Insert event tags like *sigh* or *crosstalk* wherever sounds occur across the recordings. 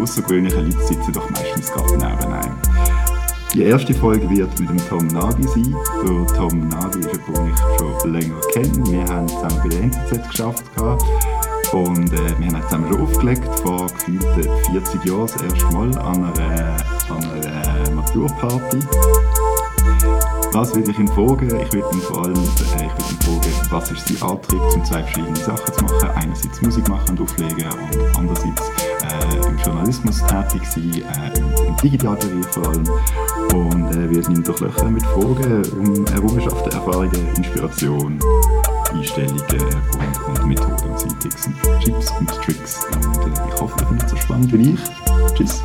außergewöhnlichen Leute sitzen doch meistens gerade nebeneinander. Die erste Folge wird mit dem Tom Nagy sein. Der Tom Nagy ist jemand, den ich schon länger kenne. Wir haben zusammen bei der NZZ geschafft. Und äh, wir haben zusammen schon aufgelegt, vor gefühlten 40 Jahren das erste Mal an einer, an einer Maturparty. Was will ich ihn fragen? Ich will ihn vor allem äh, ich ihn fragen, was ist sein Antrieb, um zwei verschiedene Sachen zu machen. Einerseits Musik machen und auflegen und andererseits äh, im Journalismus tätig sein, äh, im, im Digitalbereich vor allem. Und äh, wir ihn durchlöchern mit Fragen um Errungenschaften, Erfahrungen, Inspiration, Einstellungen und, und Methoden und Tipps und Tipps und Tricks. Und äh, ich hoffe, ihr findet so spannend wie ich. Tschüss.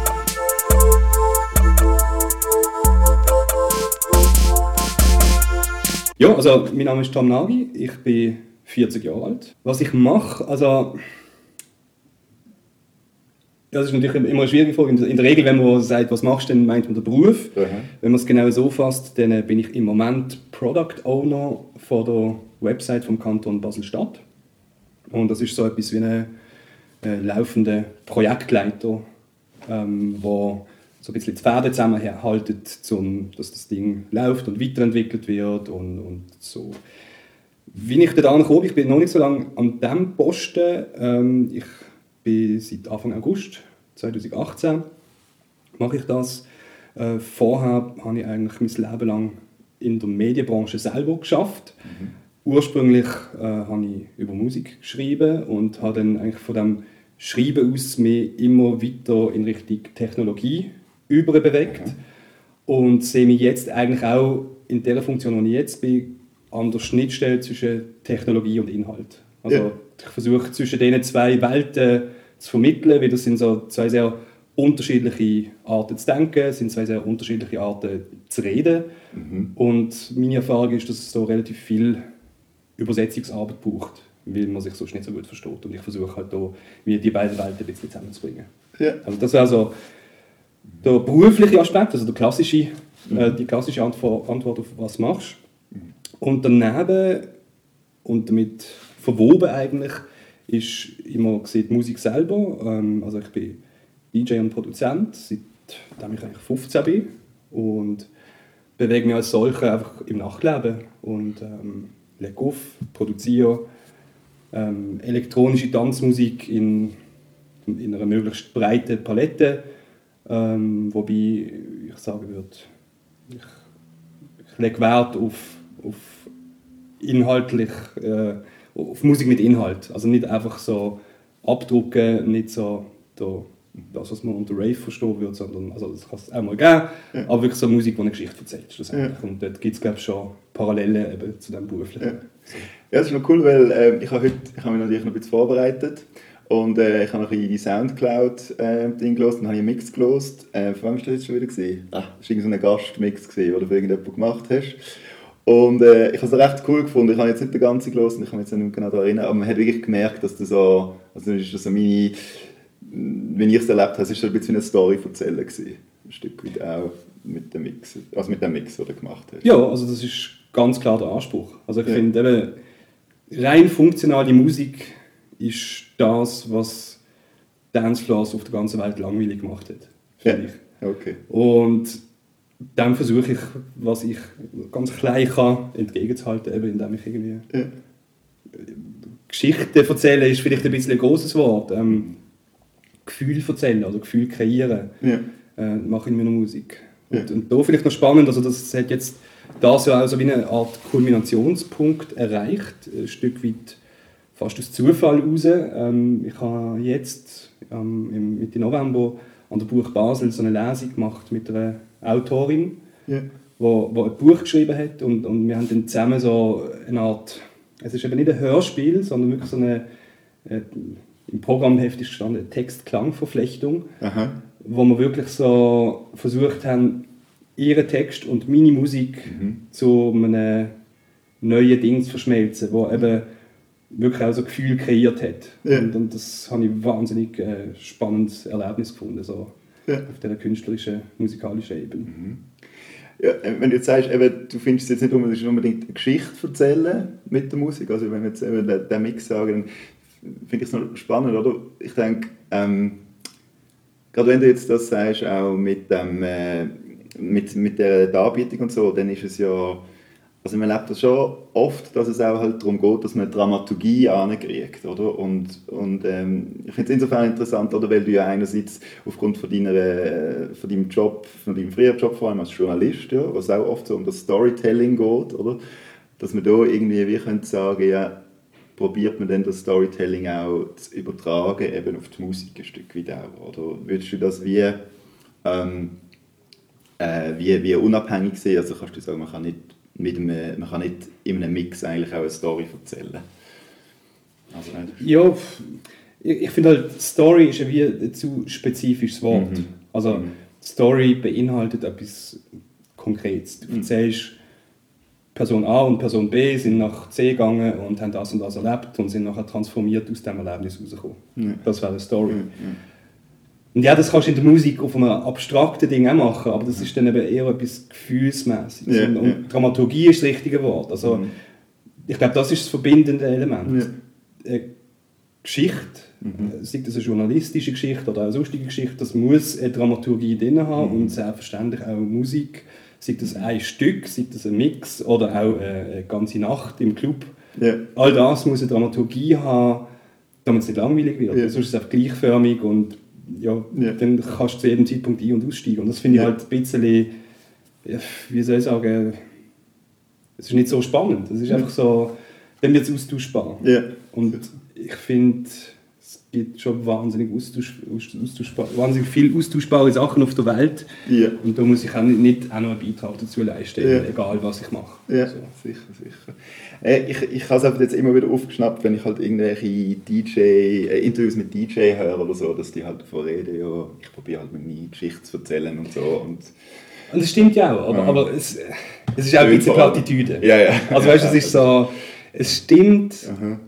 Ja, also mein Name ist Tom Nagy, ich bin 40 Jahre alt. Was ich mache, also das ist natürlich immer eine schwierige Frage. In der Regel, wenn man sagt, was machst du, dann meint man den Beruf. Mhm. Wenn man es genau so fasst, dann bin ich im Moment Product Owner von der Website vom Kanton Basel-Stadt. Und das ist so etwas wie ein äh, laufender Projektleiter, ähm, wo so ein bisschen die Pferde zusammenhaltet, um, dass das Ding läuft und weiterentwickelt wird und, und so. Wie ich da angekommen ich bin noch nicht so lange an diesem Posten. Ähm, ich bin seit Anfang August 2018 mache ich das. Äh, vorher habe ich eigentlich mein Leben lang in der Medienbranche selber geschafft. Mhm. Ursprünglich äh, habe ich über Musik geschrieben und habe dann eigentlich von dem Schreiben aus mich immer weiter in Richtung Technologie überbewegt okay. und sehe mich jetzt eigentlich auch in der Funktion, wo ich jetzt bin, an der Schnittstelle zwischen Technologie und Inhalt. Also ja. ich versuche zwischen diesen zwei Welten zu vermitteln, weil das sind so zwei sehr unterschiedliche Arten zu denken, sind zwei sehr unterschiedliche Arten zu reden. Mhm. Und meine Erfahrung ist, dass es so relativ viel Übersetzungsarbeit braucht, weil man sich sonst nicht so gut versteht. Und ich versuche halt da, wie die beiden Welten ein bisschen zusammenzubringen. Ja. Also das wäre so der berufliche Aspekt, also der klassische, mhm. äh, die klassische Antwort, Antwort auf was machst. Mhm. Und daneben und damit verwoben eigentlich ist immer die Musik selber. Ähm, also ich bin DJ und Produzent, seitdem ich eigentlich 15 bin und bewege mich als solcher einfach im Nachtleben und ähm, lege auf, produziere ähm, elektronische Tanzmusik in, in einer möglichst breiten Palette ähm, wobei ich sagen würde, ich, ich lege Wert auf, auf inhaltlich, äh, auf Musik mit Inhalt. Also nicht einfach so abdrucken, nicht so da, das, was man unter Rave verstehen würde, sondern also das kann es auch mal geben, ja. aber wirklich so Musik, die eine Geschichte erzählt. Ja. Und dort gibt es glaube ich schon Parallelen eben zu diesem beruflichen. Ja. ja, das ist noch cool, weil äh, ich habe heute ich habe mich natürlich noch ein bisschen vorbereitet und äh, ich habe noch ein die Soundcloud-Ding äh, gelesen, dann habe ich einen Mix gelesen. Äh, von wem hast du das jetzt schon wieder gesehen? Ah, das war irgendein Gastmix, den du für irgendjemanden gemacht hast. Und äh, ich habe es recht cool gefunden. Ich habe jetzt nicht den ganzen gelesen, ich kann mich jetzt nicht genau daran erinnern, aber man hat wirklich gemerkt, dass das so, also das ist so meine, wenn ich es erlebt habe, es war so ein bisschen eine Story erzählen gewesen. Ein Stück weit auch mit dem Mix, also mit dem Mix, den du gemacht hast. Ja, also das ist ganz klar der Anspruch. Also ich ja. finde eben, rein funktionale Musik ist das, was Dancefloors auf der ganzen Welt langweilig gemacht hat, finde ja. ich. Okay. Und dann versuche ich, was ich ganz klein kann, entgegenzuhalten, eben indem ich irgendwie ja. Geschichten erzählen ist vielleicht ein bisschen ein großes Wort. Ähm, Gefühl erzählen, also Gefühl kreieren, ja. äh, mache ich in meiner Musik. Und, ja. und da vielleicht noch spannend, also das hat jetzt das ja auch so wie eine Art Kulminationspunkt erreicht, ein Stück weit fast aus Zufall heraus. Ähm, ich habe jetzt ähm, im Mitte November an der Buch Basel so eine Lesung gemacht mit einer Autorin, yeah. wo, wo ein Buch geschrieben hat und, und wir haben dann zusammen so eine Art, es ist eben nicht ein Hörspiel, sondern wirklich so eine, äh, im Programmheft ist gestanden, eine Text-Klang-Verflechtung, wo wir wirklich so versucht haben, ihren Text und meine Musik mhm. zu einem neuen Ding zu verschmelzen, wo eben wirklich auch so ein Gefühl kreiert hat. Ja. Und, und, das habe ich ein wahnsinnig äh, spannendes Erlebnis gefunden, so ja. auf dieser künstlerischen, musikalischen Ebene. Mhm. Ja, äh, wenn du jetzt sagst, eben, du findest jetzt nicht unbedingt eine Geschichte erzählen mit der Musik, also wenn wir jetzt eben den, den Mix sagen, dann finde ich es noch spannend, oder? Ich denke, ähm, gerade wenn du jetzt das sagst, auch mit, dem, äh, mit, mit der Darbietung und so, dann ist es ja also man erlebt das schon oft, dass es auch halt darum geht, dass man Dramaturgie ankriegt, oder? Und, und ähm, ich finde es insofern interessant, oder? Weil du ja einerseits aufgrund von, deiner, äh, von deinem Job, von deinem früheren Job vor allem als Journalist, ja, was auch oft so um das Storytelling geht, oder? Dass man da irgendwie, wie könnte sagen, ja, probiert man dann das Storytelling auch zu übertragen, eben auf die Musik ein Stück weit auch, oder? Würdest du das wie, ähm, äh, wie, wie unabhängig sehen? Also kannst du sagen, man kann nicht mit einem, man kann nicht in einem Mix eigentlich auch eine Story erzählen. Also ja, ich finde halt, Story ist ja wie ein zu spezifisches Wort. Mhm. Also mhm. Story beinhaltet etwas Konkretes. Du mhm. erzählst, Person A und Person B sind nach C gegangen und haben das und das erlebt und sind nachher transformiert aus diesem Erlebnis rausgekommen. Mhm. Das wäre eine Story. Mhm. Und ja, das kannst du in der Musik auf einem abstrakten Ding auch machen, aber das ist dann eben eher etwas Gefühlsmäßiges. Yeah, und, yeah. Dramaturgie ist das richtige Wort. Also, mhm. Ich glaube, das ist das verbindende Element. Yeah. Geschichte, mhm. sei das eine journalistische Geschichte oder eine sonstige Geschichte, das muss eine Dramaturgie drin haben mhm. und selbstverständlich auch Musik, sei das ein Stück, sei das ein Mix oder auch eine ganze Nacht im Club. All das muss eine Dramaturgie haben, damit es nicht langweilig wird. Sonst ist es einfach gleichförmig und ja, ja, dann kannst du zu jedem Zeitpunkt ein- und aussteigen. Und das finde ich ja. halt ein bisschen, wie soll ich sagen, es ist nicht so spannend. Es ist einfach so, dann wird es austauschbar. Ja. Und ich finde, es gibt schon wahnsinnig, austausch, austauschbar, wahnsinnig viele austauschbare Sachen auf der Welt. Ja. Und da muss ich auch nicht, nicht auch noch einen Beitrag dazu leisten, egal was ich mache. Ja, so. sicher, sicher. Äh, ich, ich habe es jetzt immer wieder aufgeschnappt, wenn ich halt irgendwelche DJ, äh, Interviews mit DJ höre oder so, dass die halt davon reden, ja, ich probiere halt meine Geschichte zu erzählen und so. Und, und das stimmt ja auch, aber, ja. aber es, es ist auch ein bisschen Plattitüde. Ja, ja. Also weißt du, es ist so, es stimmt, Aha.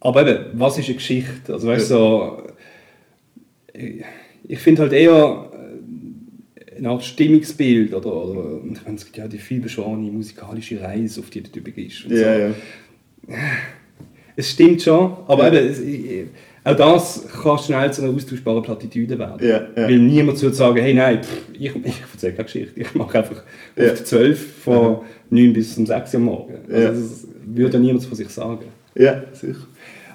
aber eben, was ist eine Geschichte? Also weißt du, so, ich finde halt eher, eine Art Stimmungsbild oder, oder ich meine, es gibt ja die vielbeschworene musikalische Reise, auf die du begehst. Ja, so. ja. *sighs* Es stimmt schon, aber ja. eben, auch das kann schnell zu einer austauschbaren Plattitüde werden. Ja, ja. Weil niemand zu sagen, hey nein, pff, ich, ich erzähle keine Geschichte, ich mache einfach ja. auf 12 von ja. 9 bis um 6 Uhr morgen. Also Das würde niemand von sich sagen. Ja, sicher.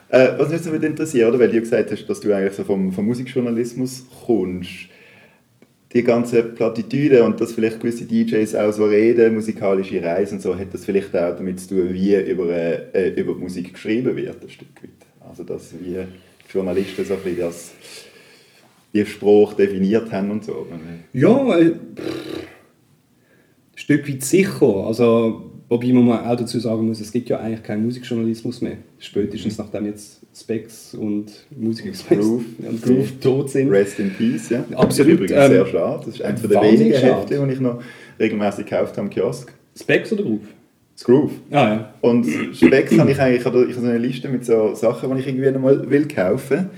Äh, was mich jetzt interessiert, oder? weil du gesagt hast, dass du eigentlich so vom, vom Musikjournalismus kommst die ganze Plattitüde und dass vielleicht gewisse DJs auch so reden, musikalische Reisen und so, hat das vielleicht auch damit zu tun, wie über, äh, über Musik geschrieben wird, ein Stück weit. Also dass wie Journalisten so ein bisschen das, die Spruch definiert haben und so. Ja, äh, ein Stück weit sicher. Also Wobei man auch dazu sagen muss, es gibt ja eigentlich keinen Musikjournalismus mehr. Spätestens mhm. nachdem jetzt Specs und Musikexpress Groove, *laughs* und Groove tot sind. Rest in Peace, ja. Absolut. Das ist übrigens ähm, sehr schade. Das ist eines der wenigen Hefte, die ich noch regelmäßig gekauft habe im Kiosk. Specs oder Groove? Das Groove. Ah, ja. Und Specs habe ich eigentlich, ich habe so eine Liste mit so Sachen, die ich irgendwie mal will kaufen will.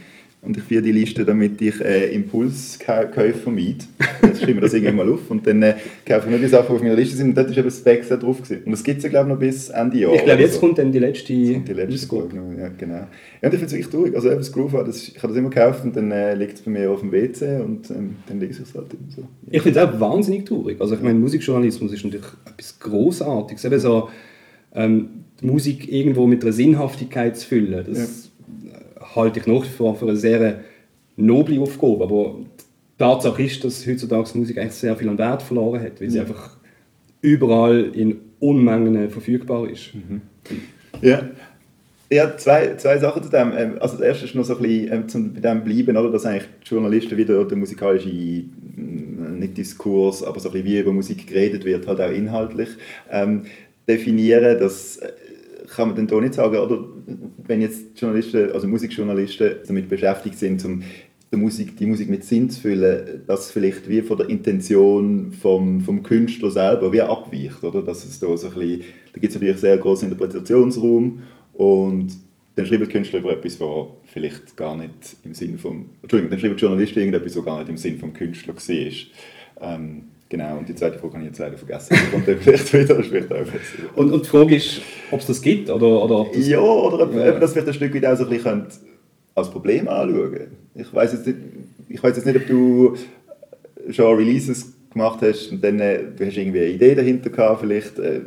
Und ich führe die Liste, damit ich äh, Impulskäufe vermeide. Jetzt schreibe ich das irgendwann mal auf und dann äh, kaufe ich nur die Sachen, die auf meiner Liste sind. Und dort ist eben Specs drauf. Gewesen. Und das gibt es ja, glaube ich, noch bis Ende Jahr. Ich glaube, jetzt so. kommt dann die letzte, die letzte Folge. Ja, genau. Ja, und ich finde es wirklich traurig. Also eben das Groove, das, ich habe das immer gekauft und dann äh, liegt es bei mir auf dem WC und ähm, dann lese ich es halt immer so. Ich finde es auch wahnsinnig traurig. Also ich meine, Musikjournalismus ist natürlich etwas Großartiges. Eben so, ähm, die Musik irgendwo mit einer Sinnhaftigkeit zu füllen. Das, halte ich nach wie vor für eine sehr noble Aufgabe. Aber die Tatsache ist, dass heutzutage Musik eigentlich sehr viel an Wert verloren hat, weil sie einfach überall in Unmengen verfügbar ist. Mhm. Ja. Ja, zwei, zwei Sachen zu dem. Ähm, also das erste ist noch so ein bisschen ähm, zum, bei dem bleiben, oder, dass eigentlich die Journalisten wieder der musikalische, mm, nicht Diskurs, aber so ein bisschen wie über Musik geredet wird, halt auch inhaltlich, ähm, definieren, dass äh, kann man dann doch nicht sagen, oder wenn jetzt Journalisten, also Musikjournalisten damit beschäftigt sind, um die Musik, die Musik mit Sinn zu füllen, dass vielleicht wie von der Intention vom, vom Künstler selber wie abweicht, oder? Dass es da so ein bisschen, da gibt es natürlich sehr großen Interpretationsraum und dann schreibt der Künstler über etwas, was vielleicht gar nicht im Sinn vom, Entschuldigung, dann schreibt der Journalist irgendetwas, was gar nicht im Sinn vom Künstler war. Ähm, Genau, und die zweite Frage habe ich jetzt leider vergessen. kommt dann *laughs* vielleicht wieder, das auch und, und die Frage ist, ob es das gibt oder, oder ob das Ja, oder ob, ja. ob das vielleicht ein Stück weit auch so ein bisschen als Problem anschauen Ich weiß jetzt nicht, ich weiß jetzt nicht, ob du schon Releases gemacht hast und dann äh, du hast irgendwie eine Idee dahinter gehabt, vielleicht äh,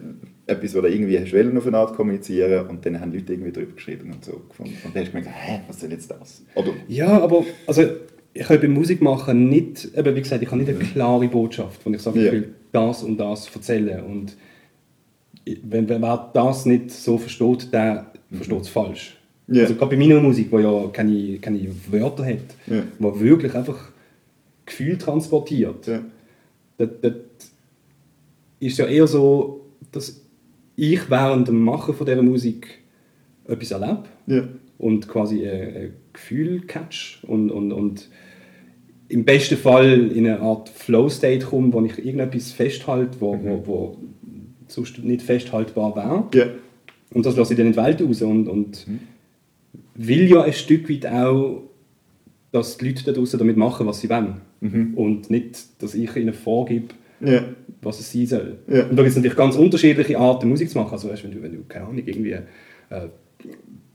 etwas, was du irgendwie hast wollen auf eine Art kommunizieren und dann haben Leute irgendwie drüber geschrieben und so gefunden. Und dann hast du gemerkt, hä, was ist denn jetzt das? Oder? Ja, aber also ich habe beim Musikmachen nicht, eben wie gesagt, ich habe nicht eine klare Botschaft, wo ich sage, ich will das und das erzählen und wenn, wenn wer das nicht so versteht, der mhm. versteht es falsch. Yeah. Also gerade bei meiner Musik, die ja keine, keine Wörter hat, yeah. wo wirklich einfach Gefühl transportiert, yeah. das, das ist ja eher so, dass ich während dem Machen von dieser Musik etwas erlebe yeah. und quasi ein, ein Gefühl catch und, und, und im besten Fall in eine Art Flow-State komme, wo ich irgendetwas festhalte, wo, mhm. wo, wo sonst nicht festhaltbar wäre. Yeah. Und das lasse ich dann in die Welt raus und, und mhm. will ja ein Stück weit auch, dass die Leute da draußen damit machen, was sie wollen. Mhm. Und nicht, dass ich ihnen vorgebe, yeah. was es sein soll. Yeah. Und da gibt es natürlich ganz unterschiedliche Arten, Musik zu machen. Also weißt, wenn, du, wenn du, keine Ahnung, irgendwie äh,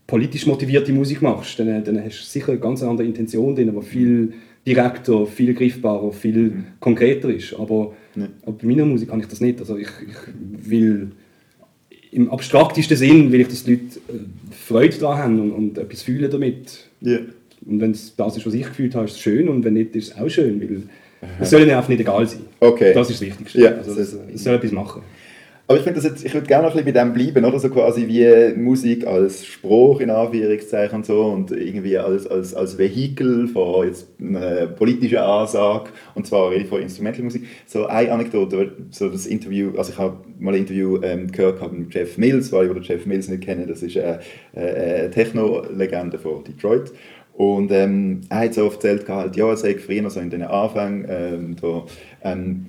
politisch motivierte Musik machst, dann, dann hast du sicher eine ganz andere Intention drin, aber viel direkter, viel griffbarer, viel mhm. konkreter ist. Aber, ja. aber bei meiner Musik kann ich das nicht. Also ich, ich will im abstraktesten Sinn will ich, dass die Leute äh, Freude daran haben und, und etwas fühlen damit. Ja. Und wenn es das ist, was ich gefühlt habe, ist es schön und wenn nicht, ist es auch schön, weil es soll ihnen einfach nicht egal sein. Okay. Das ist das Wichtigste. Ja, also, es, es soll etwas machen. Aber ich finde ich würde gerne noch ein bisschen bei dem bleiben, oder? So quasi wie Musik als Spruch in Anführungszeichen und so und irgendwie als, als, als Vehikel von jetzt einer politischen Ansage und zwar rede ich von Instrumentalmusik. So eine Anekdote, so das Interview, also ich habe mal ein Interview ähm, gehört mit Jeff Mills, weil ich Jeff Mills nicht kenne, das ist eine, eine Techno-Legende von Detroit und ähm, er hat so erzählt, halt, ja, er sei früher so in den Anfängen, ähm, ähm,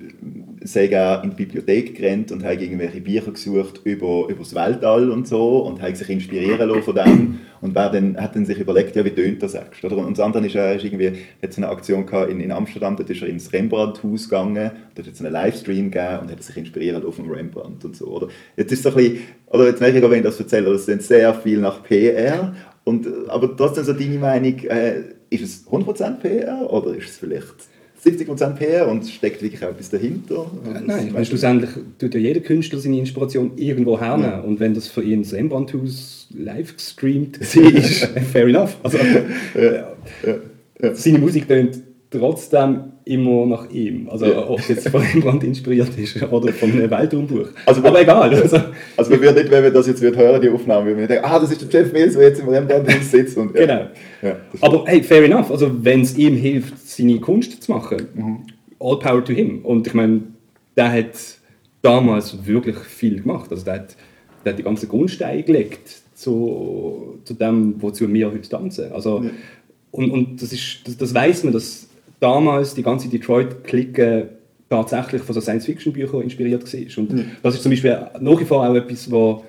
sei er in die Bibliothek gerannt und hat irgendwelche Bücher gesucht über, über das Weltall und so und hat sich inspirieren lassen von dem und wer dann, hat dann sich überlegt, ja, wie tönt das eigentlich? Und das andere ist, er ist irgendwie, hat so eine Aktion in, in Amsterdam, dort ist er ins Rembrandt-Haus gegangen, dort hat es einen Livestream gegeben und hat sich inspirieren lassen vom Rembrandt und so, oder? Jetzt ist so ein bisschen, oder jetzt merke ich auch, wenn ich das erzähle, das sind sehr viel nach PR, und, aber trotzdem so deine Meinung, äh, ist es 100% PR oder ist es vielleicht 70% PR und steckt wirklich auch etwas dahinter? Ja, nein, weil schlussendlich tut ja jeder Künstler seine Inspiration irgendwo hernehmen. Ja. Und wenn das für ihn das Rembrandthaus live gestreamt *laughs* ist, *laughs* fair enough. Also, ja. Seine Musik tönt trotzdem immer nach ihm. Also ja. ob es jetzt von Rembrandt inspiriert ist oder von einem Weltraumbuch. Also, Aber egal. Also, also wir würden nicht, wenn wir das jetzt hören, die Aufnahme, würden wir denken, ah, das ist der Jeff Mills, der jetzt im Rembrandt sitzt. Und, ja. Genau. Ja, Aber hey, fair enough. Also wenn es ihm hilft, seine Kunst zu machen, mhm. all power to him. Und ich meine, der hat damals wirklich viel gemacht. Also der hat, der hat die ganze Grundsteine gelegt zu, zu dem, wozu wir heute tanzen. Also, und, und das, ist, das, das weiß man, dass damals die ganze Detroit-Clique tatsächlich von so Science-Fiction-Büchern inspiriert war. Und ja. das ist zum Beispiel nach wie vor auch etwas, was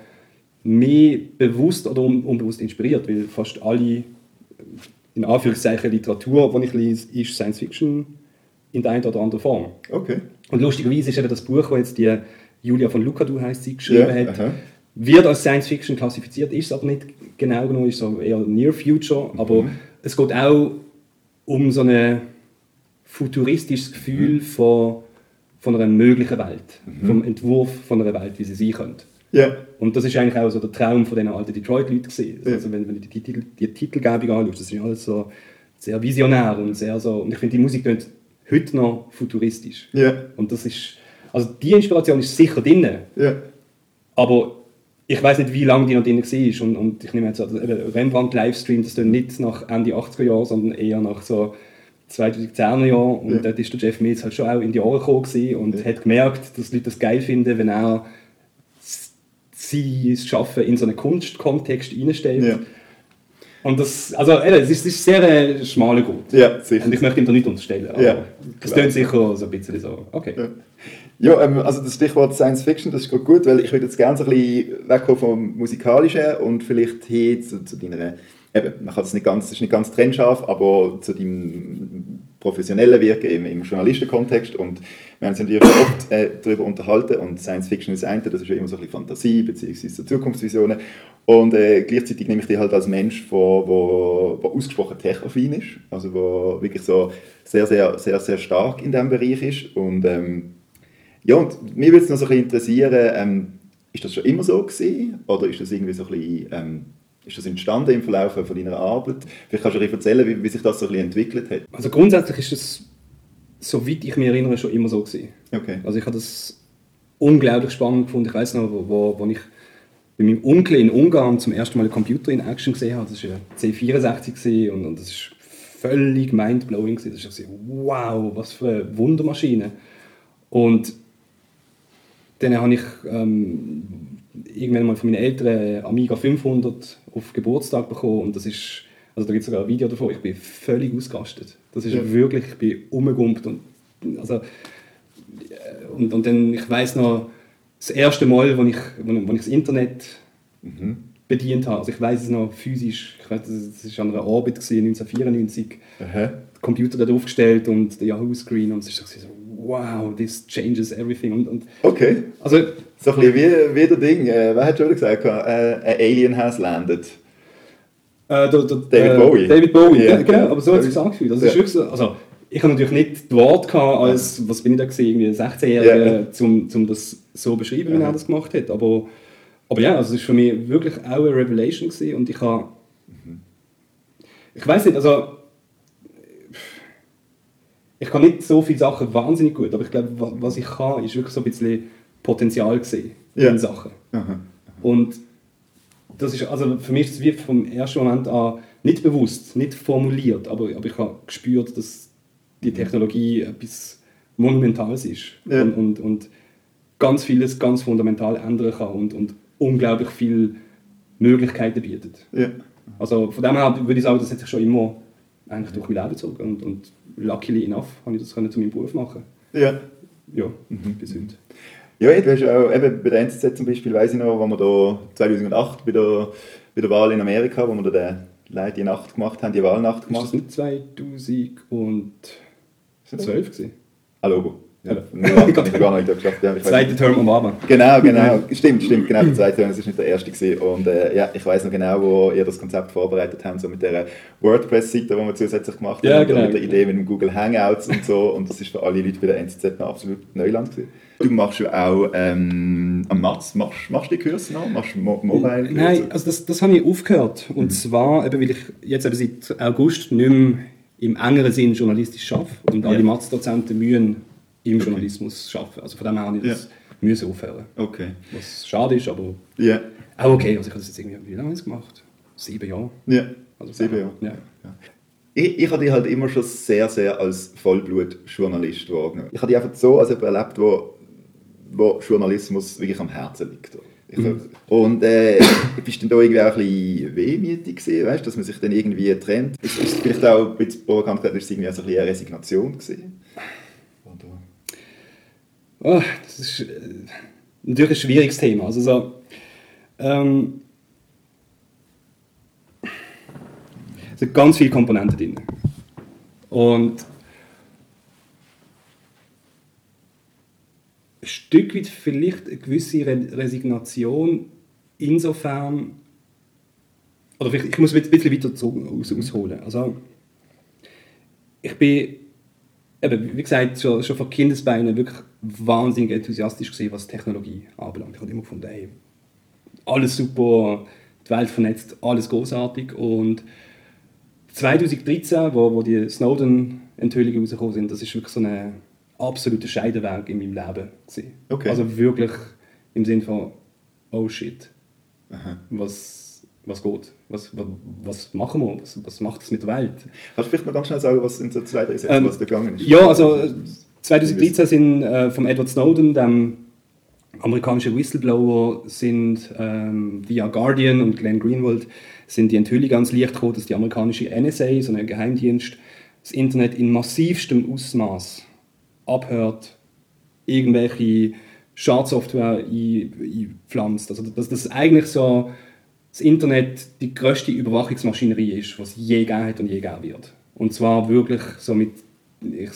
mich bewusst oder unbewusst inspiriert, weil fast alle in Anführungszeichen Literatur, die ich lese, ist Science-Fiction in der einen oder anderen Form. Okay. Und lustigerweise ist eben das Buch, das jetzt die Julia von Lucadou heißt, sie geschrieben ja, hat, aha. wird als Science-Fiction klassifiziert, ist es aber nicht genau genommen, ist so eher Near Future, aber mhm. es geht auch um so eine futuristisches Gefühl mhm. von, von einer möglichen Welt, mhm. vom Entwurf von einer Welt, wie sie sein könnte. Yeah. Und das ist eigentlich auch so der Traum von den alten Detroit-Leuten gesehen. Yeah. Also wenn, wenn du die, Titel, die Titelgebung anschaust, das ist alles so sehr visionär und sehr so. Und ich finde, die Musik klingt heute noch futuristisch. Yeah. Und das ist, also die Inspiration ist sicher drin. Aber ich weiß nicht, wie lange die noch drin war. Und, und ich nehme jetzt also, Rembrandt-Livestream, das nicht nach Ende 80er Jahre, sondern eher nach so 2010er Jahren und ja. dort ist der Jeff Mills halt schon auch in die Ohren gekommen und ja. hat gemerkt, dass Leute das geil finden, wenn er sie es schaffen in so einen Kunstkontext reinstellt. Ja. Und das, also, es ist, ist sehr äh, schmaler Grund. Ja, sicher. Und ich möchte ihm da nicht unterstellen. Aber ja, das klingt sicher so ein bisschen so, okay. Ja. Ähm, also das Stichwort Science Fiction, das ist gut, weil ich würde jetzt gerne so ein bisschen wegkommen vom Musikalischen und vielleicht hin zu, zu deiner eben, man kann es nicht ganz, ist nicht ganz trennscharf, aber zu deinem professionellen Wirken im, im Journalistenkontext und wir haben uns natürlich oft äh, darüber unterhalten und Science Fiction ist eine, das ist ja immer so ein bisschen Fantasie bzw. So Zukunftsvisionen und äh, gleichzeitig nehme ich dich halt als Mensch, der wo, wo, wo ausgesprochen techaffin ist, also der wirklich so sehr, sehr, sehr, sehr stark in diesem Bereich ist und ähm, ja, und mich würde es noch so ein bisschen interessieren, ähm, ist das schon immer so gewesen oder ist das irgendwie so ein bisschen ähm, ist das entstanden im Verlauf von deiner Arbeit? Vielleicht kannst du dir erzählen, wie, wie, sich das so ein bisschen entwickelt hat. Also grundsätzlich ist das, soweit ich mich erinnere, schon immer so gewesen. Okay. Also ich habe das unglaublich spannend gefunden. Ich weiß noch, wo, wo, wo ich bei meinem Onkel in Ungarn zum ersten Mal einen Computer in Action gesehen habe. Das war ein C64 und, und das ist völlig mindblowing. Das ist so, wow, was für eine Wundermaschine. Und dann habe ich ähm, irgendwann mal von meinen Eltern Amiga 500 auf Geburtstag bekommen und das ist, also da gibt es sogar ein Video davon, ich bin völlig ausgerastet. Das ist ja. wirklich, ich bin umgegumpt und also und, und dann, ich weiß noch, das erste Mal, wo ich, wo, ich das Internet mhm. bedient habe, also ich weiß es noch physisch, ich weiß, das war an einer Arbeit 1994, Aha. Computer dort aufgestellt und der Yahoo-Screen und es ist so, wow, this changes everything. Und, und okay. Also, so ein bisschen wie, wie der Ding, äh, wer hat schon gesagt, äh, ein Alien has landed. Äh, der, der, David Bowie. David Bowie, yeah. genau, aber so hat es sich angefühlt. Also, ja. so, also, ich habe natürlich nicht die Worte als, was bin ich da gesehen, irgendwie 16-Jähriger, yeah. um, um das so beschreiben, wie er das gemacht hat. Aber, aber ja, also es war für mich wirklich auch eine Revelation gewesen und ich habe, mhm. ich weiß nicht, also ich kann nicht so viele Sachen wahnsinnig gut, aber ich glaube, was ich kann, ist wirklich so ein bisschen Potenzial sehen in ja. Sachen. Aha. Und das ist, also für mich ist es wie vom ersten Moment an nicht bewusst, nicht formuliert, aber, aber ich habe gespürt, dass die Technologie etwas Monumentales ist ja. und, und, und, ganz vieles ganz fundamental ändern kann und, und unglaublich viele Möglichkeiten bietet. Ja. Also von dem her würde ich sagen, das hat sich schon immer eigentlich durch mein Leben gezogen und, und luckily enough habe ich das können zu meinem Beruf machen. Ja. Ja, mhm. bis heute. Ja, du hast auch eben bei der NZZ zum Beispiel, weiß ich noch, wo wir da 2008 bei der, bei der Wahl in Amerika, wo wir da die, die Nacht gemacht haben, die Wahlnacht gemacht. Ist das nicht 2012 gewesen? Ah, Logo. Ja, *laughs* ich gar nicht geschafft. Ja, zweite Term Obama. Genau, *laughs* genau. Stimmt, stimmt. Genau, der zweite Term, das ist nicht der erste gewesen. Und äh, ja, ich weiß noch genau, wo ihr das Konzept vorbereitet habt, so mit der WordPress-Seite, die wir zusätzlich gemacht ja, haben, genau. mit der Idee mit dem Google Hangouts und so. Und das ist für alle Leute bei der NZZ noch absolut Neuland gewesen. Du machst ja auch ähm, am Mats, machst, machst du die Kurse noch? Machst du Mo Mobile -Kurse? Nein, also das, das habe ich aufgehört. Und mhm. zwar, eben, weil ich jetzt eben seit August nicht mehr im engeren Sinn journalistisch arbeite und alle ja. Mats-Dozenten mühen im okay. Journalismus arbeiten. Also von dem her habe ich das ja. müssen aufhören. Okay. Was schade ist, aber ja. auch okay. Also ich habe das jetzt irgendwie, wie lange gemacht? Sieben Jahre. Ja, also sieben Jahre. Ja. ja. Ich, ich habe dich halt immer schon sehr, sehr als Vollblut-Journalist wahrgenommen. Ich habe dich einfach so als jemand erlebt, wo, wo Journalismus wirklich am Herzen liegt. Mhm. Und äh, bist du da irgendwie auch ein bisschen wehmütig gewesen, weißt, dass man sich dann irgendwie trennt? Ist, ist vielleicht auch ein bisschen provokant gesagt, ist es irgendwie so ein bisschen eine Resignation gewesen? Oh, das ist äh, natürlich ein schwieriges Thema. Also so, ähm, es sind ganz viele Komponenten drin. Und ein Stück weit vielleicht eine gewisse Resignation insofern, oder ich muss ein bisschen weiter ausholen. Also, ich bin eben, wie gesagt, schon, schon von Kindesbeinen wirklich wahnsinnig enthusiastisch gesehen, was Technologie anbelangt. Ich habe immer gefunden, hey, alles super, die Welt vernetzt, alles großartig. Und 2013, wo, wo die Snowden-Enthüllungen rausgekommen sind, das ist wirklich so ein absolutes Scheidewerk in meinem Leben. Okay. Also wirklich im Sinne von, oh shit, Aha. was was geht, was, was, was machen wir, was, was macht es mit der Welt. Kannst du vielleicht mal ganz schnell sagen, was in so zwei, drei Sätzen, ähm, was da gegangen ist? Ja, also 2013 sind äh, vom Edward Snowden, dem amerikanischen Whistleblower, sind ähm, via Guardian und Glenn Greenwald sind die Enthüllungen ans Licht gekommen, dass die amerikanische NSA, so ein Geheimdienst, das Internet in massivstem Ausmaß abhört, irgendwelche Schadsoftware einpflanzt. Also dass das eigentlich so das Internet die größte Überwachungsmaschinerie ist, was je gegeben hat und je geben wird. Und zwar wirklich so mit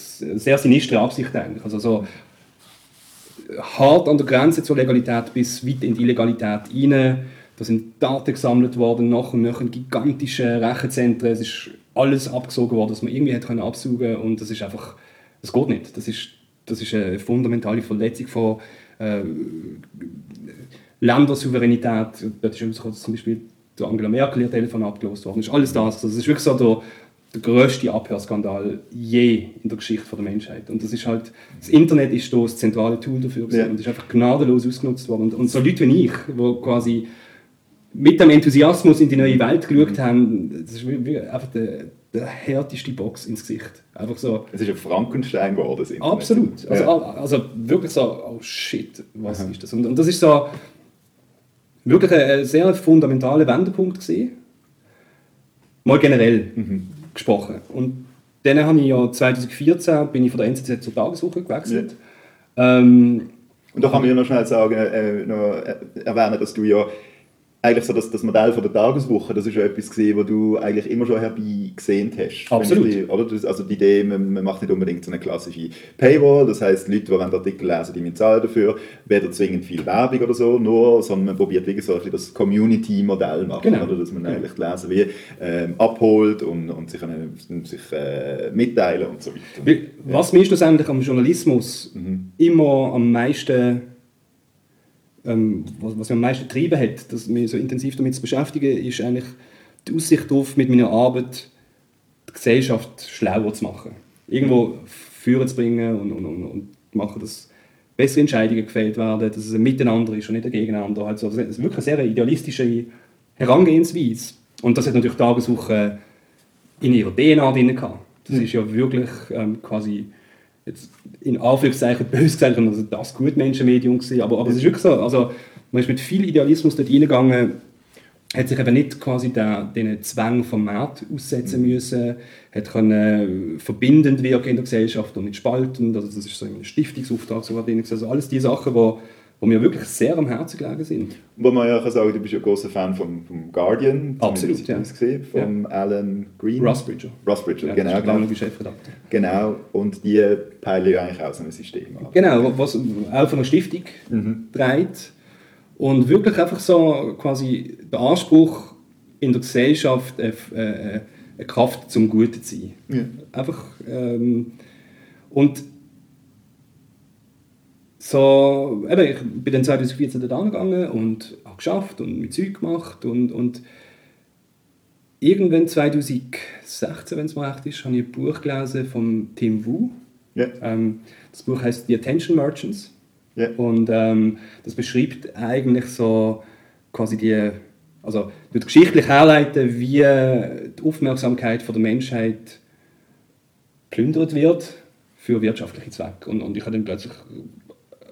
sehr sinistre Absicht eigentlich. Also so hart an der Grenze zur Legalität bis weit in die Illegalität rein. Da sind Daten gesammelt worden, nach und nach gigantische Rechenzentren. Es ist alles abgesogen worden, was man irgendwie hätte absaugen können. Und das ist einfach, das geht nicht. Das ist, das ist eine fundamentale Verletzung von äh, Ländersouveränität. Dort ist zum Beispiel Angela Merkel ihr Telefon abgelöst worden. Das ist alles das. Also das ist wirklich so der, der grösste Abhörskandal je in der Geschichte der Menschheit. Und das ist halt, das Internet ist da das zentrale Tool dafür ja. und ist einfach gnadenlos ausgenutzt worden. Und, und so Leute wie ich, die quasi mit dem Enthusiasmus in die neue Welt geschaut haben, das ist einfach der, der härteste Box ins Gesicht. Einfach so. Es ist ein Frankenstein geworden. Das Internet. Absolut. Also, ja. also wirklich so, oh shit, was Aha. ist das? Und, und das ist so wirklich ein sehr fundamentaler Wendepunkt gesehen. Mal generell mhm. gesprochen. Und dann habe ich ja 2014 bin ich von der NZZ zur Tageswoche gewechselt. Ja. Ähm, und da kann man ja noch schnell sagen, äh, noch erwähnen, dass du ja eigentlich so das, das Modell von der Tageswoche, das ist ja etwas gesehen, was du eigentlich immer schon herbei gesehen hast. Absolut. Die, oder? Also die Idee, man, man, macht nicht unbedingt so eine klassische Paywall, das heißt Leute, die Artikel lesen, die zahlen dafür, weder zwingend viel Werbung oder so, nur, sondern man probiert wirklich so ein das Community-Modell machen, genau. oder? dass man eigentlich die Leser wie ähm, abholt und, und sich, eine, sich äh, mitteilen und so weiter. Was ja. mir schlussendlich am Journalismus mhm. immer am meisten was, was mich am meisten getrieben hat, dass mich so intensiv damit zu beschäftigen, ist eigentlich die Aussicht darauf, mit meiner Arbeit die Gesellschaft schlauer zu machen. Irgendwo führen zu bringen und, und, und, und machen, dass bessere Entscheidungen gefällt werden, dass es ein Miteinander ist und nicht ein Gegeneinander. Also, das ist wirklich eine sehr idealistische Herangehensweise. Und das hat natürlich Tageswoche in ihrer DNA drin gehabt. Das mhm. ist ja wirklich ähm, quasi jetzt in Anführungszeichen böse gesagt, also das Gutmenschenmedium gewesen, aber, aber es ist wirklich so, also man ist mit viel Idealismus dort reingegangen, hat sich eben nicht quasi den, den Zwang vom Markt aussetzen mhm. müssen, hat können verbindend wirken in der Gesellschaft und nicht spaltend, also das ist so ein Stiftungsauftrag, so also alles die Sachen, die die mir wirklich sehr am Herzen gelegen sind. Wo man ja kann sagen, du bist ja ein großer Fan vom, vom Guardian. Absolut, ja. Gesehen, vom ja. Alan Green. Rusbridger. Rusbridger, ja, genau. genau. Chefredakteur. Genau, und die peilen ja eigentlich auch so ein System an. Genau, was auch von einer Stiftung mhm. dreht. Und wirklich einfach so quasi der Anspruch in der Gesellschaft, eine, eine, eine Kraft zum Guten zu sein. Ja. Einfach, ähm, und so, eben, ich bin dann 2014 da gegangen und habe geschafft und mit Zeug gemacht und, und irgendwann 2016, wenn es mir recht ist, habe ich ein Buch gelesen von Tim Wu. Yeah. Ähm, das Buch heißt The Attention Merchants yeah. und ähm, das beschreibt eigentlich so quasi die, also wird geschichtlich herleiten, wie die Aufmerksamkeit von der Menschheit plündert wird für wirtschaftliche Zwecke. Und, und ich habe dann plötzlich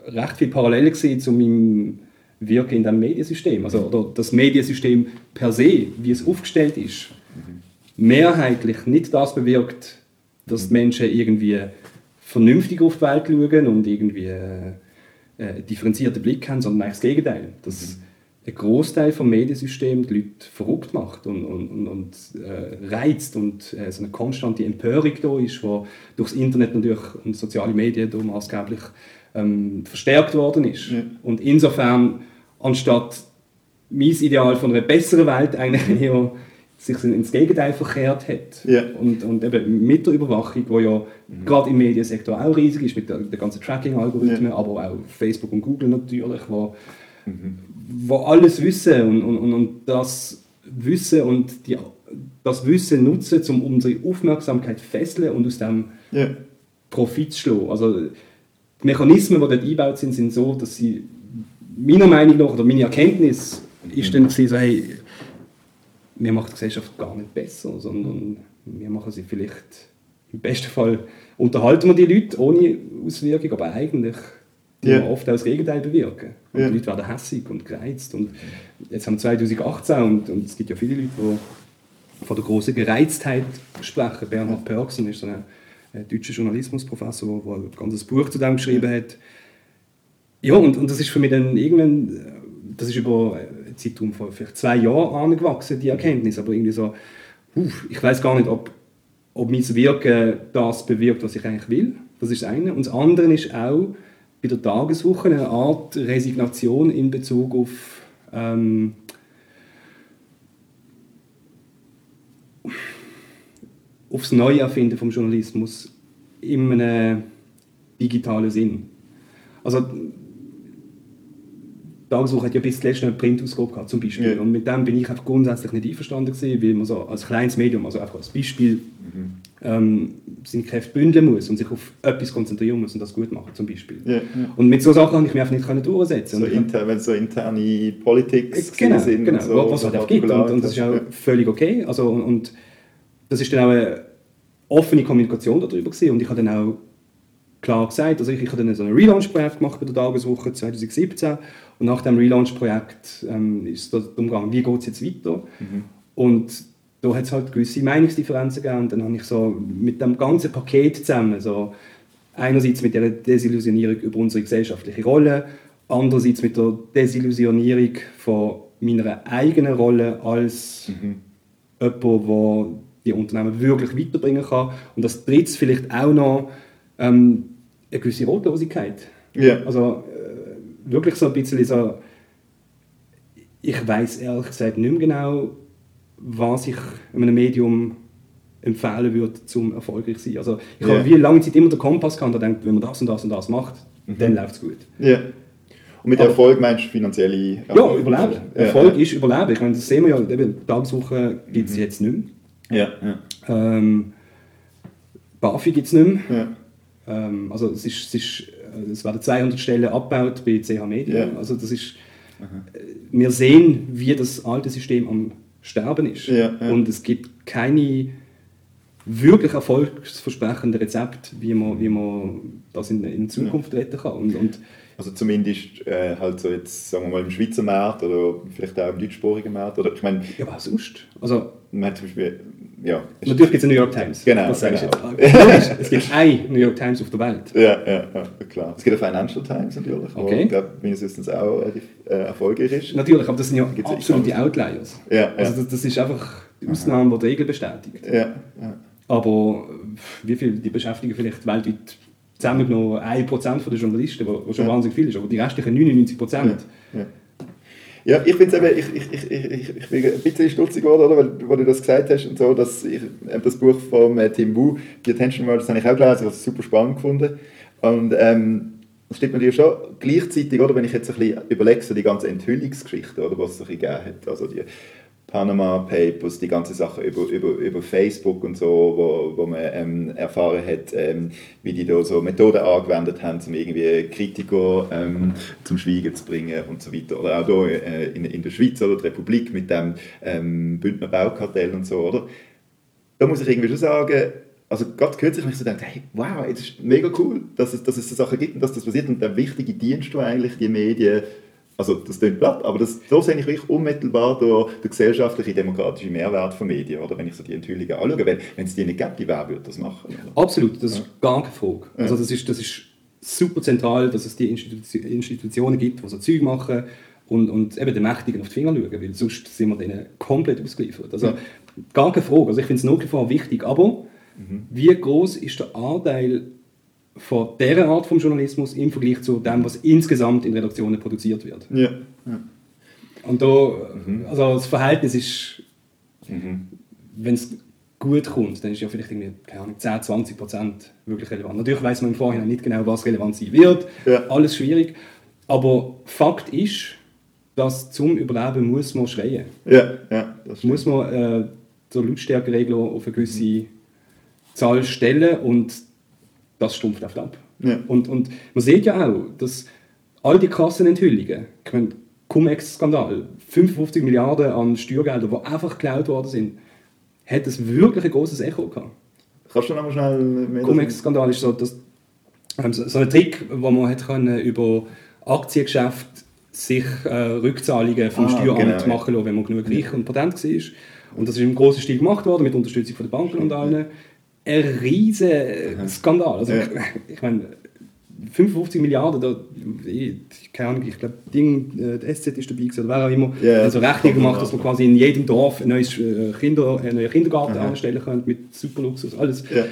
recht viel Parallelen gesehen zu meinem Wirken in diesem Mediensystem. Also oder das Mediensystem per se, wie es aufgestellt ist, mehrheitlich nicht das bewirkt, dass die Menschen irgendwie vernünftig auf die Welt schauen und irgendwie äh, einen differenzierten Blick haben, sondern eigentlich das Gegenteil. Dass mhm. ein Großteil vom Mediensystem die Leute verrückt macht und, und, und, und äh, reizt und äh, so eine konstante Empörung da ist, die durchs Internet natürlich und soziale Medien da maßgeblich ähm, verstärkt worden ist. Ja. Und insofern, anstatt mein Ideal von einer besseren Welt eigentlich *laughs* eher sich ins Gegenteil verkehrt hat. Ja. Und, und eben mit der Überwachung, die ja mhm. gerade im Mediensektor auch riesig ist, mit den ganzen Tracking-Algorithmen, ja. aber auch Facebook und Google natürlich, wo, mhm. wo alles wissen und, und, und das Wissen und die, das Wissen nutzen, um unsere Aufmerksamkeit fesseln und aus dem ja. Profit zu schlagen. Also, die Mechanismen, die dort eingebaut sind, sind so, dass sie meiner Meinung nach, oder meine Erkenntnis ist dann so, hey, wir machen die Gesellschaft gar nicht besser, sondern wir machen sie vielleicht, im besten Fall unterhalten wir die Leute ohne Auswirkung, aber eigentlich die yeah. oft auch das Gegenteil bewirken. Und yeah. Die Leute werden hässig und gereizt. Und jetzt haben wir 2018 und, und es gibt ja viele Leute, die von der großen Gereiztheit sprechen. Bernhard Pörksen ist so ein deutscher Journalismusprofessor, der ein ganzes Buch zu dem geschrieben hat. Ja, und, und das ist für mich dann irgendwann, das ist über einen Zeitraum von vielleicht zwei Jahren angewachsen, die Erkenntnis, aber irgendwie so, uff, ich weiß gar nicht, ob ob mein Wirken das bewirkt, was ich eigentlich will. Das ist das eine. Und das andere ist auch bei der Tageswoche eine Art Resignation in Bezug auf ähm, aufs Neuerfinden vom Journalismus in einem digitalen Sinn. Also Tageswoche hat ja bis zuletzt eine Printausgabe gehabt, zum Beispiel. Ja. Und mit dem bin ich einfach grundsätzlich nicht einverstanden gewesen, weil man so als kleines Medium, also einfach als Beispiel, mhm. ähm, seine Kräfte bündeln muss und sich auf etwas konzentrieren muss und das gut machen, zum Beispiel. Ja, ja. Und mit so Sachen habe ich mich einfach nicht können durchsetzen so inter, Wenn es so interne Politik genau, sind genau, so, was es halt auch gibt. Und, und, das ist auch völlig okay. Also, und, und das ist dann auch eine offene Kommunikation darüber gewesen. und ich habe dann auch klar gesagt, also ich, ich habe dann so ein Relaunch-Projekt gemacht bei der Tageswoche 2017 und nach dem Relaunch-Projekt ähm, ist es darum gegangen, wie geht es jetzt weiter. Mhm. Und da hat es halt gewisse Meinungsdifferenzen gegeben. Und dann habe ich so mit dem ganzen Paket zusammen, so einerseits mit der Desillusionierung über unsere gesellschaftliche Rolle, andererseits mit der Desillusionierung von meiner eigenen Rolle als mhm. jemand, der die Unternehmen wirklich weiterbringen kann. Und das dritte vielleicht auch noch ähm, eine gewisse Rotlosigkeit. Yeah. Also wirklich so ein bisschen so, ich weiß ehrlich gesagt nicht mehr genau, was ich einem Medium empfehlen würde, zum erfolgreich zu sein. Also ich yeah. habe wie lange Zeit immer den Kompass gehabt und denkt, wenn man das und das und das macht, mhm. dann läuft es gut. Yeah. Und mit Erfolg meinst du finanzielle Erfolg? Ja, Überleben. Erfolg ja. ist Überleben. Ich meine, das sehen wir ja, Tageswoche gibt es mhm. jetzt nicht mehr. Ja, ja. Ähm, BAFI gibt es nicht mehr. Ja. Ähm, also es ist, es ist es werden 200 Stellen abgebaut bei CH Media. Ja. Also das ist, Aha. wir sehen, wie das alte System am Sterben ist. Ja, ja. Und es gibt keine wirklich erfolgsversprechenden Rezepte, wie man, wie man das in, in Zukunft retten kann. Und, und also zumindest äh, halt so jetzt, sagen wir mal, im Schweizer Markt oder vielleicht auch im deutschsprachigen Markt. Oder, ich meine, ja, was sonst? Also, man zum Beispiel, ja. Natürlich gibt es eine New York Times. Genau. Das genau. jetzt. es gibt *laughs* eine New York Times auf der Welt. Ja, ja, ja klar. Es gibt eine Financial Times natürlich, okay. ich glaube, meines Wissens auch äh, erfolgreich ist. Natürlich, aber das sind ja Gibt's absolute Outliers. Ja, also das, das, ist einfach die Ausnahme, die die Regel bestätigt. Ja, ja. Aber wie viel die beschäftigen vielleicht weltweit zusammengenommen 1% der Journalisten, was schon ja. wahnsinnig viel ist, aber die restlichen 99%. Ja. Ja. Ja, ich finde eben, ich, ich, ich, ich, bin ein bisschen stutzig geworden, oder, weil, weil du das gesagt hast und so, dass ich äh, das Buch von äh, Tim Wu, «The Attention World», das habe ich auch gelesen, ich habe es super spannend gefunden. Und ähm, das stimmt natürlich schon gleichzeitig, oder, wenn ich jetzt ein bisschen überlege, so die ganze Enthüllungsgeschichte, oder, was es ein bisschen gegeben hat, also die Panama Papers, die ganze Sache über, über, über Facebook und so, wo, wo man ähm, erfahren hat, ähm, wie die da so Methoden angewendet haben, um irgendwie Kritiker ähm, zum Schweigen zu bringen und so weiter. Oder auch hier äh, in, in der Schweiz oder der Republik mit dem ähm, Bündner Baukartell und so, oder? Da muss ich irgendwie schon sagen, also gerade kürzlich habe ich so gedacht, hey, wow, das ist mega cool, dass es, dass es so Sachen gibt und dass das passiert und der wichtige Dienst, der eigentlich die Medien also das klingt platt, aber das, so sehe ich wirklich unmittelbar den, den gesellschaftlichen, demokratischen Mehrwert von Medien, oder wenn ich so die Enthüllungen anschaue. Wenn, wenn es die nicht gäbe, wer würde das machen? Oder? Absolut, das ist gar keine Frage. Also das ist, das ist super zentral, dass es die Institutionen gibt, die so Zeug machen und, und eben den Mächtigen auf die Finger schauen, weil sonst sind wir denen komplett ausgeliefert. Also ja. gar keine Frage, also ich finde es nach wie vor wichtig, aber mhm. wie groß ist der Anteil von dieser Art von Journalismus im Vergleich zu dem, was insgesamt in Redaktionen produziert wird. Ja. ja. Und da, mhm. also das Verhältnis ist, mhm. wenn es gut kommt, dann ist ja vielleicht irgendwie, keine Ahnung, 10, 20 Prozent wirklich relevant. Natürlich weiß man im Vorhinein nicht genau, was relevant sein wird. Ja. Alles schwierig. Aber Fakt ist, dass zum Überleben muss man schreien. Ja, ja, das muss man äh, der Lautstärkeregler auf eine gewisse mhm. Zahl stellen und das stumpft oft ab. Ja. Und, und man sieht ja auch, dass all die krassen Enthüllungen, ich meine, Cum-Ex-Skandal, 55 Milliarden an Steuergeldern, die einfach geklaut worden sind, hat es wirklich ein großes Echo gehabt. Kannst du noch mal schnell mehr Cum-Ex-Skandal ist so, dass, ähm, so ein Trick, wo man hat können über Aktiengeschäft sich äh, Rückzahlungen vom ah, Steueramt genau, machen lassen, wenn man genug reich und patent war. Und das ist im großen Stil gemacht worden, mit Unterstützung von den Banken und allen ein riesen Skandal. Also, ja. ich meine, 55 Milliarden, da, ich, keine Ahnung, ich glaube, Ding, äh, der SZ ist dabei gewesen, oder wer auch immer, Ja, also Rechnung gemacht, dass man quasi in jedem Dorf ein neues äh, Kinder, einen neuen Kindergarten Aha. anstellen könnte mit Superluxus, alles. Ja,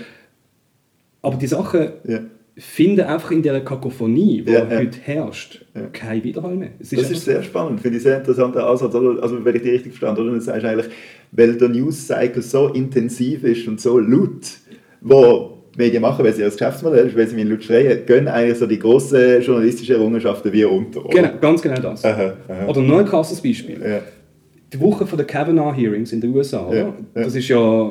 Aber die Sachen ja. finden einfach in dieser Kakophonie, die heute herrscht, keinen Widerhall mehr. Es Das ist sehr spannend, finde ich sehr interessanter Ansatz. Also, wenn ich die richtig verstanden habe, dann sagst du eigentlich, weil der News-Cycle so intensiv ist und so laut, wo die Medien machen, weil sie als Geschäftsmodell ist, weil sie mit laut schreien, gehen eigentlich so die grossen journalistischen Errungenschaften wie unter. Oder? Genau, ganz genau das. Aha, aha. Oder noch ein krasses Beispiel. Ja. Die Woche von der Kavanaugh Hearings in den USA? Ja, ja. das ist ja äh,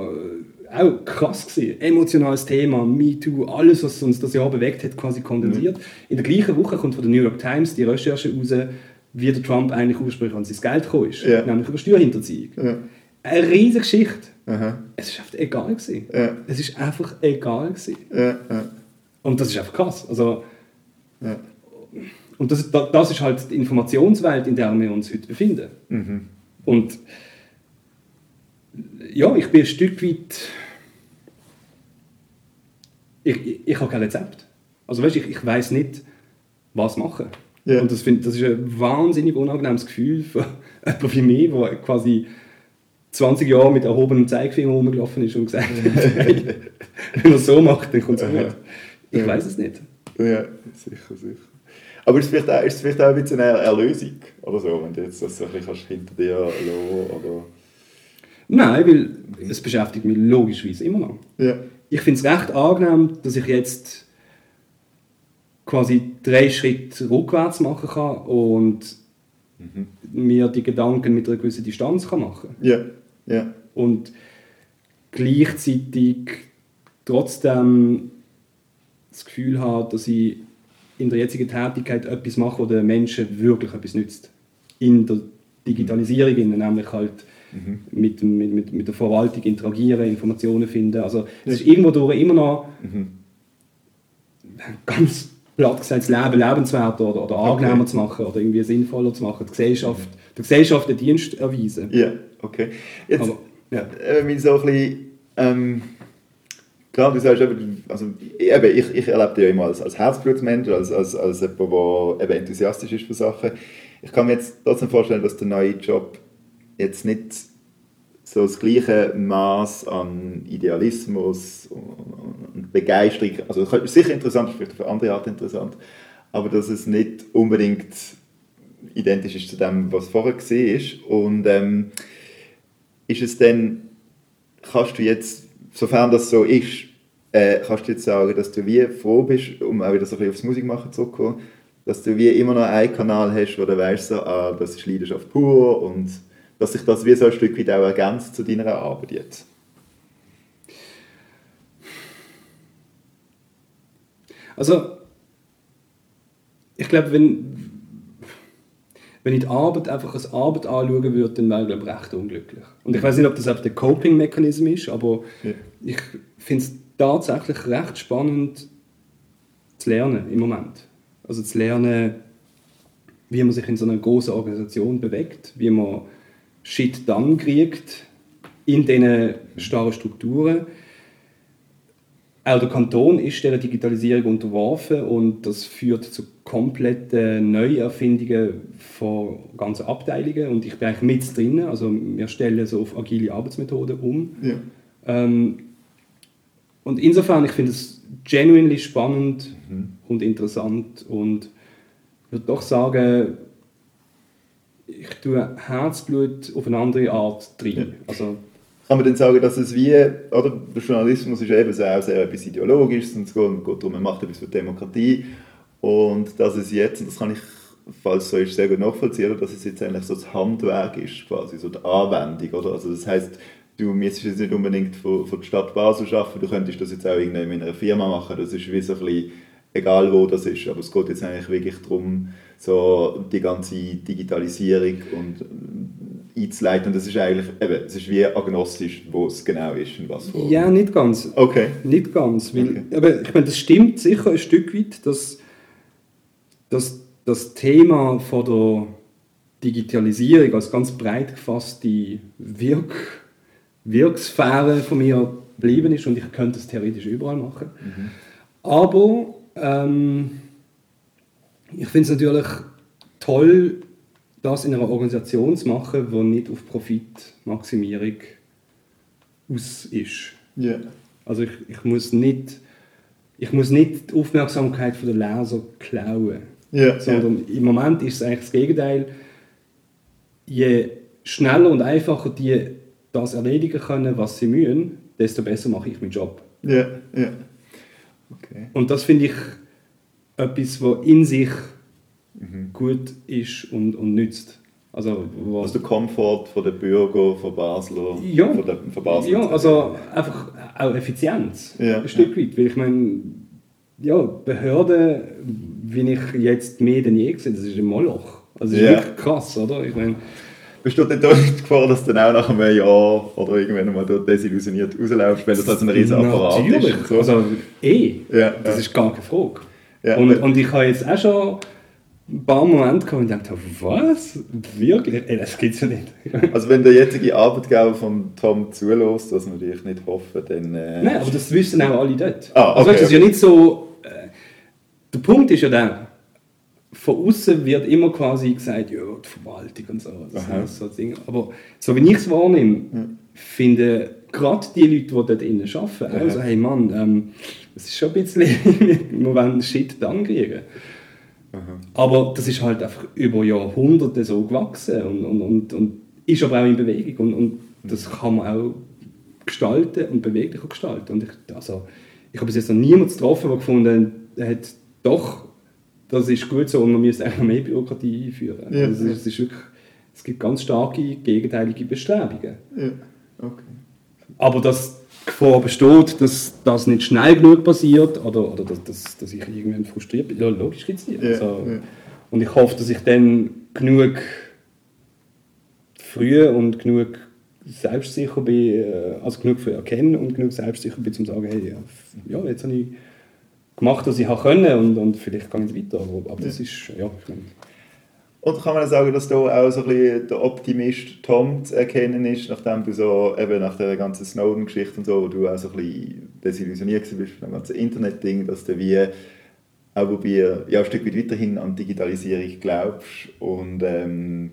auch krass gewesen. Emotionales Thema, MeToo, alles, was uns das Jahr bewegt hat, quasi kondensiert. Mhm. In der gleichen Woche kommt von der New York Times die Recherche raus, wie der Trump eigentlich ursprünglich an sein Geld gekommen ist, nämlich über Steuerhinterziehung. Eine riesige Geschichte. Aha. Es ist einfach egal gewesen. Ja. Es ist einfach egal gewesen. Ja. Ja. Und das ist einfach krass. Also, Ja. und das, da- das ist halt die Informationswelt, in der wir uns heute befinden. Mhm. Und ja, ich bin ein Stück weit. Ich, ich, ich habe kein Rezept. Also weißt, ich, ich weiß nicht, was machen. Ja. Und das, find, das ist ein wahnsinnig unangenehmes Gefühl für *laughs* jemanden wie mich, der quasi 20 Jahre mit erhobenem Zeigefinger rumgelaufen ist und gesagt hat, hey, *laughs* wenn er es so macht, dann kommt es gut. Ich weiß es nicht. Ja, sicher, sicher. Aber ist es vielleicht auch, ist es vielleicht auch ein bisschen eine Erlösung oder so, wenn du jetzt das so ein bisschen hinter dir lassen oder... Nein, weil es beschäftigt mich logischerweise immer noch. Ja. Ich finde es recht angenehm, dass ich jetzt quasi drei Schritte rückwärts machen kann und mir die Gedanken mit einer gewissen Distanz kann machen Ja. Ja. und gleichzeitig trotzdem das Gefühl habe, dass ich in der jetzigen Tätigkeit etwas mache, wo den Menschen wirklich etwas nützt. In der Digitalisierung, in- nämlich halt mit, dem- mit, mit, mit der Verwaltung interagieren, Informationen finden. Also es ist irgendwo durch immer noch ganz platt gesagt, das Leben lebenswerter oder, oder angenehmer zu machen oder irgendwie sinnvoller zu machen, die Gesellschaft, der Gesellschaft einen Dienst erweisen. Ja, okay. Jetzt, Aber, ja. äh, wenn ich so ein bisschen, ähm, klar, du sagst eben, also eben, ich, ich erlebe dich ja immer als, als Herzblutsmensch, als, als, als jemand, der eben enthusiastisch ist für Sachen. Ich kann mir jetzt trotzdem vorstellen, dass der neue Job jetzt nicht so das gleiche Maß an Idealismus und Begeisterung, also sicher interessant, vielleicht für andere Art interessant, aber dass es nicht unbedingt identisch ist zu dem, was vorher war. Und ähm, ist es denn, kannst du jetzt, sofern das so ist, äh, kannst du jetzt sagen, dass du wie froh bist, um auch wieder so ein bisschen aufs Musikmachen zurückzukommen, dass du wie immer noch einen Kanal hast, wo du weißt, so, ah, das ist Leidenschaft pur und dass sich das wie so ein Stück weit auch ergänzt zu deiner Arbeit jetzt. Also, ich glaube, wenn, wenn ich die Arbeit einfach als Arbeit anschauen würde, dann wäre ich glaube, recht unglücklich. Und ich weiß nicht, ob das einfach der Coping-Mechanismus ist, aber Ja. ich finde es tatsächlich recht spannend zu lernen im Moment. Also zu lernen, wie man sich in so einer großen Organisation bewegt, wie man Shit dann kriegt in diesen starren Strukturen. Auch der Kanton ist der Digitalisierung unterworfen und das führt zu kompletten Neuerfindungen von ganzen Abteilungen und ich bin eigentlich mit drin, also wir stellen so auf agile Arbeitsmethoden um. Ja. Ähm, und insofern, ich finde es genuinely spannend und interessant und ich würde doch sagen, ich tue Herzblut auf eine andere Art drin. Ja. Also, Kann man dann sagen, dass es wie, oder der Journalismus ist eben auch sehr etwas Ideologisches und es geht, geht darum, man macht etwas für Demokratie und dass es jetzt, und das kann ich, falls so ist, sehr gut nachvollziehen, dass es jetzt eigentlich so das Handwerk ist, quasi, so die Anwendung, oder? Also das heißt, du müsstest jetzt nicht unbedingt für, für die Stadt Basel arbeiten, du könntest das jetzt auch irgendwie in einer Firma machen, das ist wie so ein bisschen, egal wo das ist, aber es geht jetzt eigentlich wirklich darum, so die ganze Digitalisierung und äh, einzuleiten und das ist eigentlich, eben, es ist wie agnostisch, wo es genau ist und was wo. ja, nicht ganz. Okay. Nicht ganz. Weil, Okay. aber ich meine, das stimmt sicher ein Stück weit, dass, dass das Thema von der Digitalisierung als ganz breit gefasste Wirk Wirksphäre von mir geblieben ist und ich könnte es theoretisch überall machen. Aber ähm, Ich finde es natürlich toll, das in einer Organisation zu machen, die nicht auf Profitmaximierung aus ist. Ja. Also ich, ich, muss nicht, ich muss nicht die Aufmerksamkeit der Leser klauen. Ja, sondern im Moment ist es eigentlich das Gegenteil. Je schneller und einfacher die das erledigen können, was sie müssen, desto besser mache ich meinen Job. Ja, ja. Okay. Und das finde ich etwas, was in sich gut ist und, und nützt. Also, was Also der Komfort von den Bürger von Basel, Ja. von, der, von Basel. Ja, also einfach auch Effizienz. Ja. Ein Stück weit. Weil ich meine, ja, Behörden, wie ich jetzt mehr denn je gesehen das ist ein Moloch. Also das ist Ja. wirklich krass, oder? Ich meine, Besteht nicht da die Gefahr, dass du dann auch nach einem Jahr oder irgendwann mal dort desillusioniert rauslaufst, weil das halt so ein riesen Apparat natürlich. ist? und So. Also eh, Ja, das ja. ist gar keine Frage. Ja. Und, und ich habe jetzt auch schon ein paar Momente gehabt und gedacht, was? Wirklich? Ey, das gibt's ja nicht. *laughs* Also wenn der jetzige Arbeitgeber von Tom zulässt, was wir natürlich nicht hoffen, dann... Äh, Nein, aber das wissen auch alle dort. Ah, also okay, weißt, du, das ist ja nicht so. Der Punkt ist ja der, von außen wird immer quasi gesagt, ja, die Verwaltung und so. Aha. so. Aber so wie ich es wahrnehme, finden gerade die Leute, die dort innen arbeiten, Aha. also hey Mann, ähm, das ist schon ein bisschen, *laughs* wir wollen Shit dann kriegen. Aber das ist halt einfach über Jahrhunderte so gewachsen und, und, und, und ist aber auch in Bewegung. Und, und das kann man auch gestalten und beweglicher gestalten. Und ich, also, ich habe bis jetzt noch niemanden getroffen, der gefunden hat, doch, das ist gut so und man müsste noch mehr Bürokratie einführen. Ja. Also, es, ist, wirklich, es gibt ganz starke gegenteilige Bestrebungen. Ja, okay. Aber dass die Gefahr besteht, dass das nicht schnell genug passiert oder, oder dass, dass, dass ich irgendwann frustriert bin, ja, logisch gibt es nicht. Ja, Also. Und ich hoffe, dass ich dann genug früh und genug selbstsicher bin, äh, also genug früh erkennen und genug selbstsicher bin, um zu sagen, hey, ja jetzt habe ich gemacht, was ich habe können und, und vielleicht gehe ich weiter. Aber, aber das ist, ja, ich meine, Und kann man sagen, dass da auch so ein bisschen der Optimist Tom zu erkennen ist, nachdem du so, eben nach der ganzen Snowden-Geschichte und so, wo du auch so ein bisschen desillusioniert warst von dem ganzen Internet-Ding, dass du wie auch bei, ja, ein Stück weit weiterhin an Digitalisierung glaubst und ähm,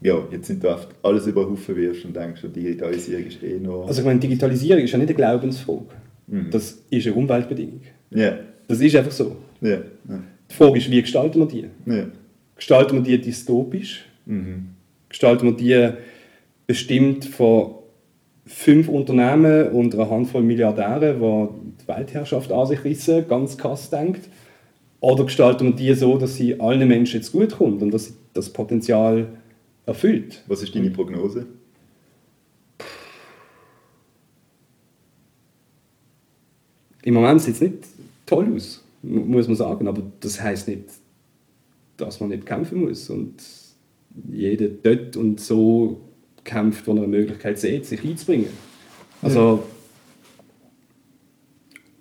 ja, jetzt sind du oft alles über den Haufen wirfst und denkst, Digitalisierung ist eh noch... also ich meine, Digitalisierung ist ja nicht eine Glaubensfrage. Mhm. Das ist eine Umweltbedingung. ja, Das ist einfach so. ja, ja, Die Frage ist, wie gestalten wir die? Gestalten wir die dystopisch? Mhm. Gestalten wir die bestimmt von fünf Unternehmen und einer Handvoll Milliardären, die die Weltherrschaft an sich rissen, ganz krass denkt? Oder gestalten wir die so, dass sie allen Menschen jetzt gut kommt und dass sie das Potenzial erfüllt? Was ist deine Prognose? Im Moment sieht es nicht toll aus, mu- muss man sagen, aber das heißt nicht, dass man nicht kämpfen muss und jeder dort und so kämpft, wo er eine Möglichkeit sieht, sich einzubringen. Also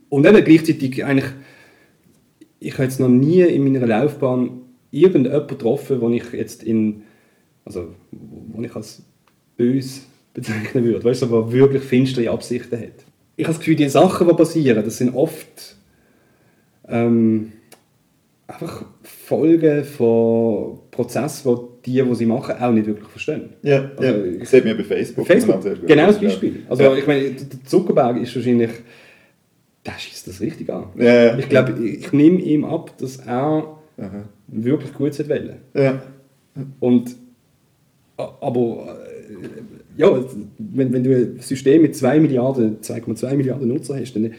und eben gleichzeitig eigentlich, ich habe jetzt noch nie in meiner Laufbahn irgendjemanden getroffen, den ich jetzt in, also wo ich als böse bezeichnen würde, weißt du, wirklich finstere Absichten hat. Ich habe das Gefühl, die Sachen, die passieren, das sind oft ähm, einfach Folgen von Prozessen, die die, die sie machen, auch nicht wirklich verstehen. Ja, Also, ja. ich- das sieht man bei Facebook. Facebook, gut. genau das Ja. Beispiel. Also ja. ich meine, der Zuckerberg ist wahrscheinlich, der schießt das richtig an. Ja, ja. Ich glaube, ich, ich nehme ihm ab, dass er Aha. wirklich gut wollte. Ja. Und, aber, äh, ja, wenn, wenn du ein System mit 2 Milliarden, 2,2 Milliarden Nutzer hast, dann,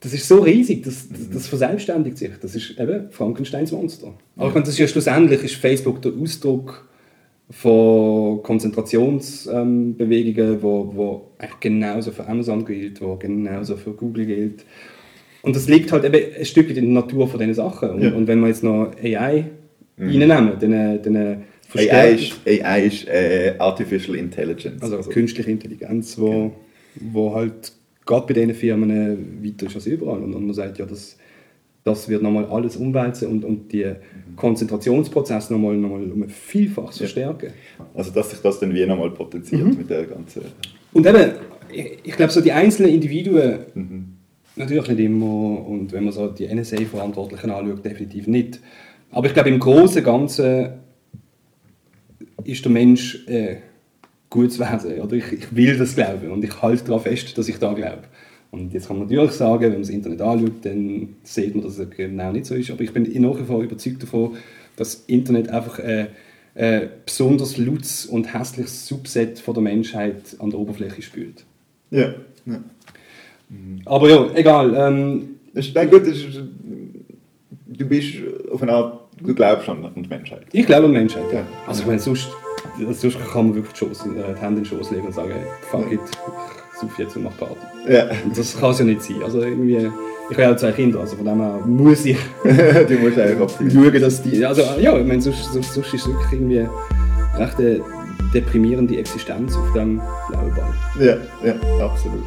das ist so riesig, das, das, das verselbstständigt sich. Das ist eben Frankensteins Monster. Aber ich meine, das ist ja schlussendlich ist Facebook der Ausdruck von Konzentrationsbewegungen, wo, wo eigentlich genauso für Amazon gilt, wo genauso für Google gilt. Und das liegt halt eben ein Stück in der Natur von diesen Sachen. Und, Ja. und wenn wir jetzt noch AI reinnehmen, dann, dann AI verstärkt- ist, AI ist äh, Artificial Intelligence. also künstliche Intelligenz, wo, wo halt gerade bei diesen Firmen weiter ist als überall. Und, und man sagt, ja, das, das wird nochmal alles umwälzen und, und die Konzentrationsprozesse nochmal noch mal um ein Vielfaches verstärken. Also dass sich das dann wie nochmal potenziert Mhm. mit der ganzen... Und eben, ich, ich glaube, so die einzelnen Individuen, Mhm. natürlich nicht immer, und wenn man so die NSA-Verantwortlichen anschaut, definitiv nicht. Aber ich glaube, im Großen und Ganzen ist der Mensch äh, gutes Wesen. Oder ich, ich will das glauben und ich halte daran fest, dass ich da glaube. Und jetzt kann man natürlich sagen, wenn man das Internet anschaut, dann sieht man, dass es genau nicht so ist. Aber ich bin nach wie vor überzeugt davon, dass das Internet einfach ein äh, besonders lautes und hässliches Subset von der Menschheit an der Oberfläche spült. Ja. ja. Aber ja, egal. Ähm, das ist, gut, das ist, du bist auf eine Art, du glaubst an die Menschheit. Ich glaube an die Menschheit, ja. Also ich meine, sonst, sonst kann man wirklich die, Schoß, äh, die Hände in den Schoß legen und sagen, fuck it, ich suche jetzt und mache Party. Ja. Und das kann es ja nicht sein. Also irgendwie, ich habe ja zwei Kinder, also von dem her muss ich *laughs* die musst einfach schauen, dass die, also ja, ich meine, sonst, sonst, sonst ist es wirklich irgendwie recht eine deprimierende Existenz auf dem blauen Ball. Ja, ja, absolut.